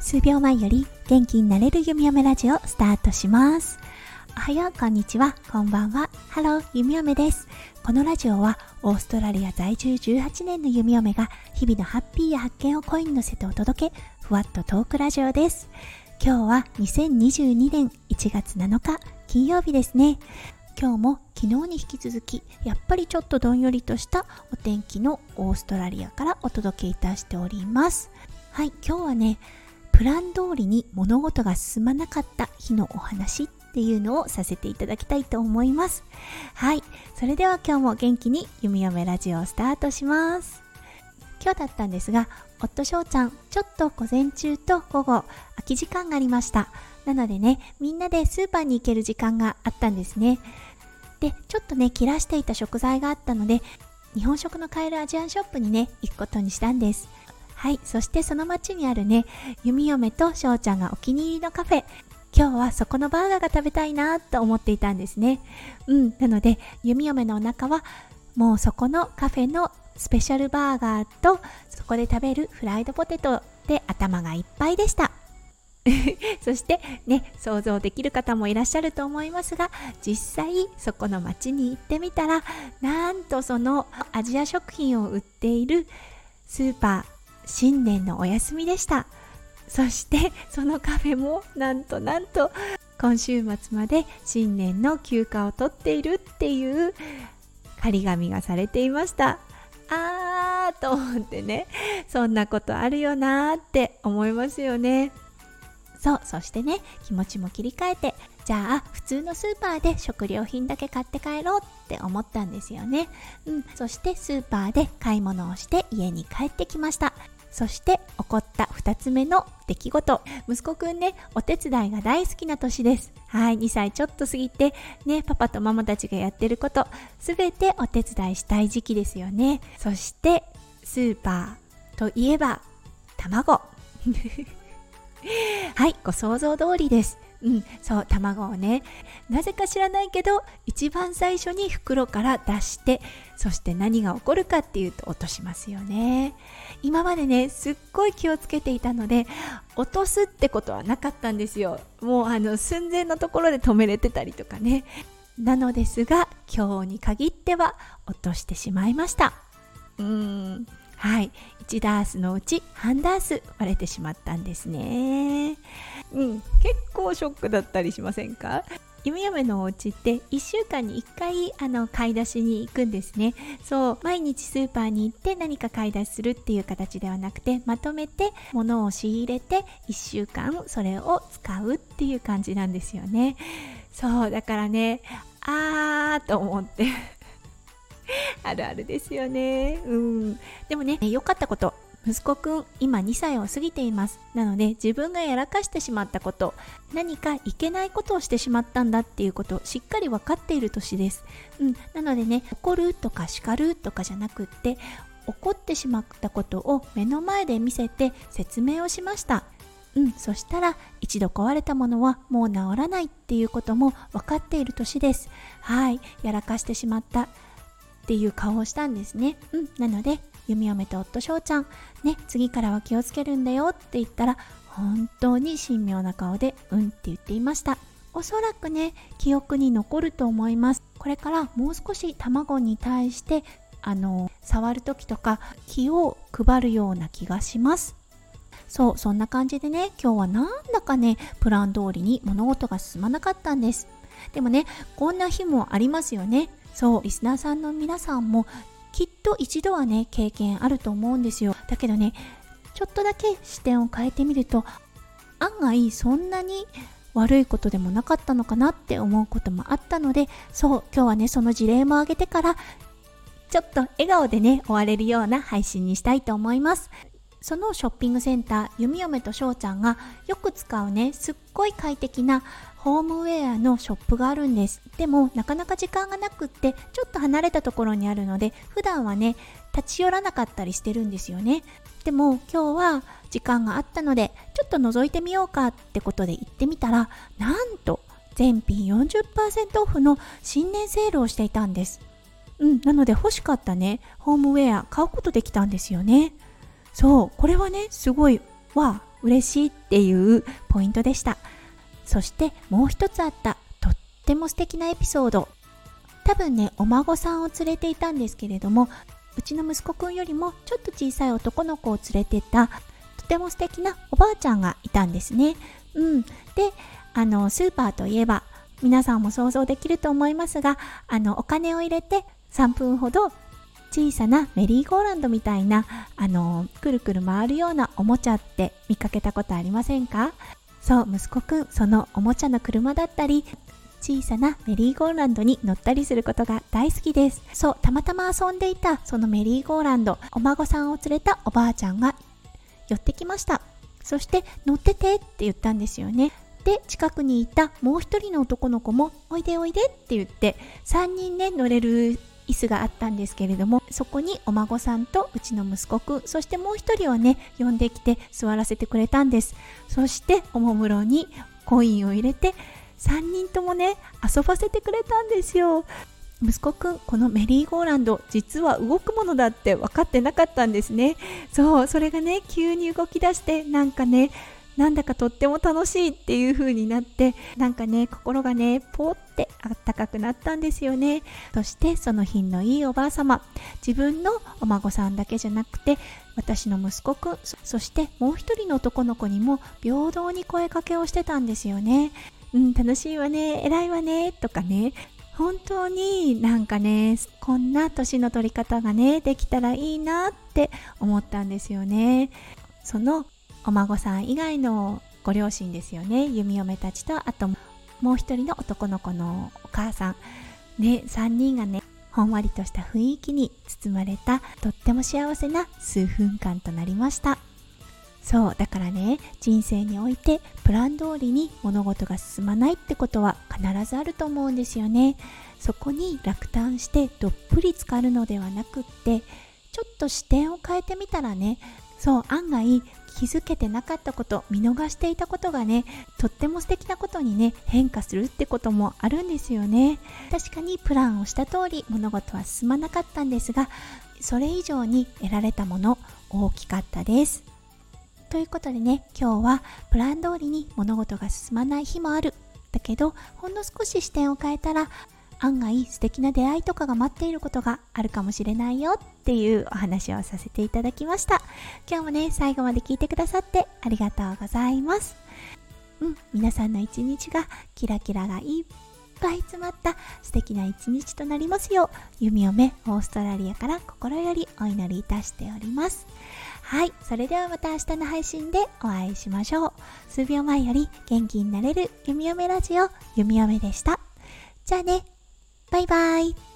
数秒前より元気になれる弓嫁ラジオスタートします。おはようこんにちは。こんばんは。ハロー弓嫁です。このラジオはオーストラリア在住18年の弓嫁が日々のハッピーや発見を声に乗せてお届けふわっとトークラジオです。今日は2022年1月7日金曜日ですね。今日も昨日に引き続きやっぱりちょっとどんよりとしたお天気のオーストラリアからお届けいたしております。はい今日はねプラン通りに物事が進まなかった日のお話っていうのをさせていただきたいと思います。はいそれでは今日も元気に弓嫁ラジオをスタートします。今日だったんですが夫翔ちゃんちょっと午前中と午後空き時間がありました。なのでねみんなでスーパーに行ける時間があったんですね。でちょっとね切らしていた食材があったので日本食の買えるアジアンショップにね行くことにしたんです。はいそしてその町にあるね弓嫁と翔ちゃんがお気に入りのカフェ。今日はそこのバーガーが食べたいなと思っていたんですね。うんなので弓嫁のお腹はもうそこのカフェのスペシャルバーガーとそこで食べるフライドポテトで頭がいっぱいでした。そしてね想像できる方もいらっしゃると思いますが実際そこの町に行ってみたらなんとそのアジア食品を売っているスーパー新年のお休みでした。そしてそのカフェもなんとなんと今週末まで新年の休暇を取っているっていう張り紙がされていました。あーと思ってねそんなことあるよなーって思いますよね。そうそしてね気持ちも切り替えてじゃあ普通のスーパーで食料品だけ買って帰ろうって思ったんですよね。うんそしてスーパーで買い物をして家に帰ってきました。そして起こった2つ目の出来事。息子くんねお手伝いが大好きな年です。はい2歳ちょっと過ぎてねパパとママたちがやってること全てお手伝いしたい時期ですよね。そしてスーパーといえば卵。はいご想像通りです。うん、そう卵をねなぜか知らないけど一番最初に袋から出してそして何が起こるかっていうと落としますよね。今までねすっごい気をつけていたので落とすってことはなかったんですよ。もうあの寸前のところで止めれてたりとかね。なのですが今日に限っては落としてしまいました。うーん。はい。1ダースのうち半ダース割れてしまったんですね。うん。結構ショックだったりしませんか？弓嫁のお家って1週間に1回あの買い出しに行くんですね。そう。毎日スーパーに行って何か買い出しするっていう形ではなくてまとめて物を仕入れて1週間それを使うっていう感じなんですよね。そう。だからねあーと思って。あるあるですよね。うん。でもね、良かったこと。息子くん、今2歳を過ぎています。なので、自分がやらかしてしまったこと、何かいけないことをしてしまったんだっていうことをしっかり分かっている年です。うん。なのでね、怒るとか叱るとかじゃなくって、怒ってしまったことを目の前で見せて説明をしました。うん、そしたら一度壊れたものはもう治らないっていうことも分かっている年です。はい、やらかしてしまったっていう顔をしたんですね。うん、なので、弓嫁と夫翔ちゃん、ね、次からは気をつけるんだよって言ったら、本当に神妙な顔で、うんって言っていました。おそらくね、記憶に残ると思います。これからもう少し卵に対して、あの、触る時とか気を配るような気がします。そう、そんな感じでね、今日はなんだかね、プラン通りに物事が進まなかったんです。でもね、こんな日もありますよね。そうリスナーさんの皆さんもきっと一度はね経験あると思うんですよ。だけどねちょっとだけ視点を変えてみると案外そんなに悪いことでもなかったのかなって思うこともあったのでそう今日はねその事例も挙げてからちょっと笑顔でね終われるような配信にしたいと思います。そのショッピングセンター弓嫁と翔ちゃんがよく使うねすっごい快適なホームウェアのショップがあるんですでもなかなか時間がなくってちょっと離れたところにあるので普段はね立ち寄らなかったりしてるんですよねでも今日は時間があったのでちょっと覗いてみようかってことで行ってみたらなんと全品40%オフの新年セールをしていたんですうん、なので欲しかったね、ホームウェア買うことできたんですよね。そう、これはね、すごい、わ、嬉しいっていうポイントでした。そしてもう一つあった、とっても素敵なエピソード。多分ね、お孫さんを連れていたんですけれども、うちの息子くんよりもちょっと小さい男の子を連れてた、とても素敵なおばあちゃんがいたんですね。うん。で、あの、スーパーといえば、皆さんも想像できると思いますが、あの、お金を入れて3分ほど小さなメリーゴーランドみたいな、あの、くるくる回るようなおもちゃって見かけたことありませんか？そう、息子くん、そのおもちゃの車だったり、小さなメリーゴーランドに乗ったりすることが大好きです。そう、たまたま遊んでいたそのメリーゴーランド、お孫さんを連れたおばあちゃんが寄ってきました。そして乗っててって言ったんですよね。で近くにいたもう一人の男の子も「おいでおいで」って言って3人ね乗れる椅子があったんですけれどもそこにお孫さんとうちの息子くんそしてもう一人をね呼んできて座らせてくれたんです。そしておもむろにコインを入れて3人ともね遊ばせてくれたんですよ。息子くんこのメリーゴーランド実は動くものだって分かってなかったんですね。そうそれがね急に動き出してなんかねなんだかとっても楽しいっていう風になってなんかね心がねポーってあったかくなったんですよね。そしてその品のいいおばあ様。自分のお孫さんだけじゃなくて私の息子くんそしてもう一人の男の子にも平等に声かけをしてたんですよね。うん楽しいわね偉いわねとかね。本当になんかねこんな年の取り方がねできたらいいなって思ったんですよね。そのお孫さん以外のご両親ですよね。弓嫁たちとあともう一人の男の子のお母さん。ね3人がねほんわりとした雰囲気に包まれたとっても幸せな数分間となりました。そうだからね人生においてプラン通りに物事が進まないってことは必ずあると思うんですよね。そこに落胆してどっぷり浸かるのではなくってちょっと視点を変えてみたらねそう案外気づけてなかったこと見逃していたことがねとっても素敵なことにね変化するってこともあるんですよね。確かにプランをした通り物事は進まなかったんですがそれ以上に得られたもの大きかったです。ということでね今日はプラン通りに物事が進まない日もある。だけどほんの少し視点を変えたら案外素敵な出会いとかが待っていることがあるかもしれないよっていうお話をさせていただきました。今日もね最後まで聞いてくださってありがとうございます。うん皆さんの一日がキラキラがいっぱい詰まった素敵な一日となりますよう弓嫁オーストラリアから心よりお祈りいたしております。はいそれではまた明日の配信でお会いしましょう。数秒前より元気になれる弓嫁ラジオ弓嫁でした。じゃあね。バイバイ。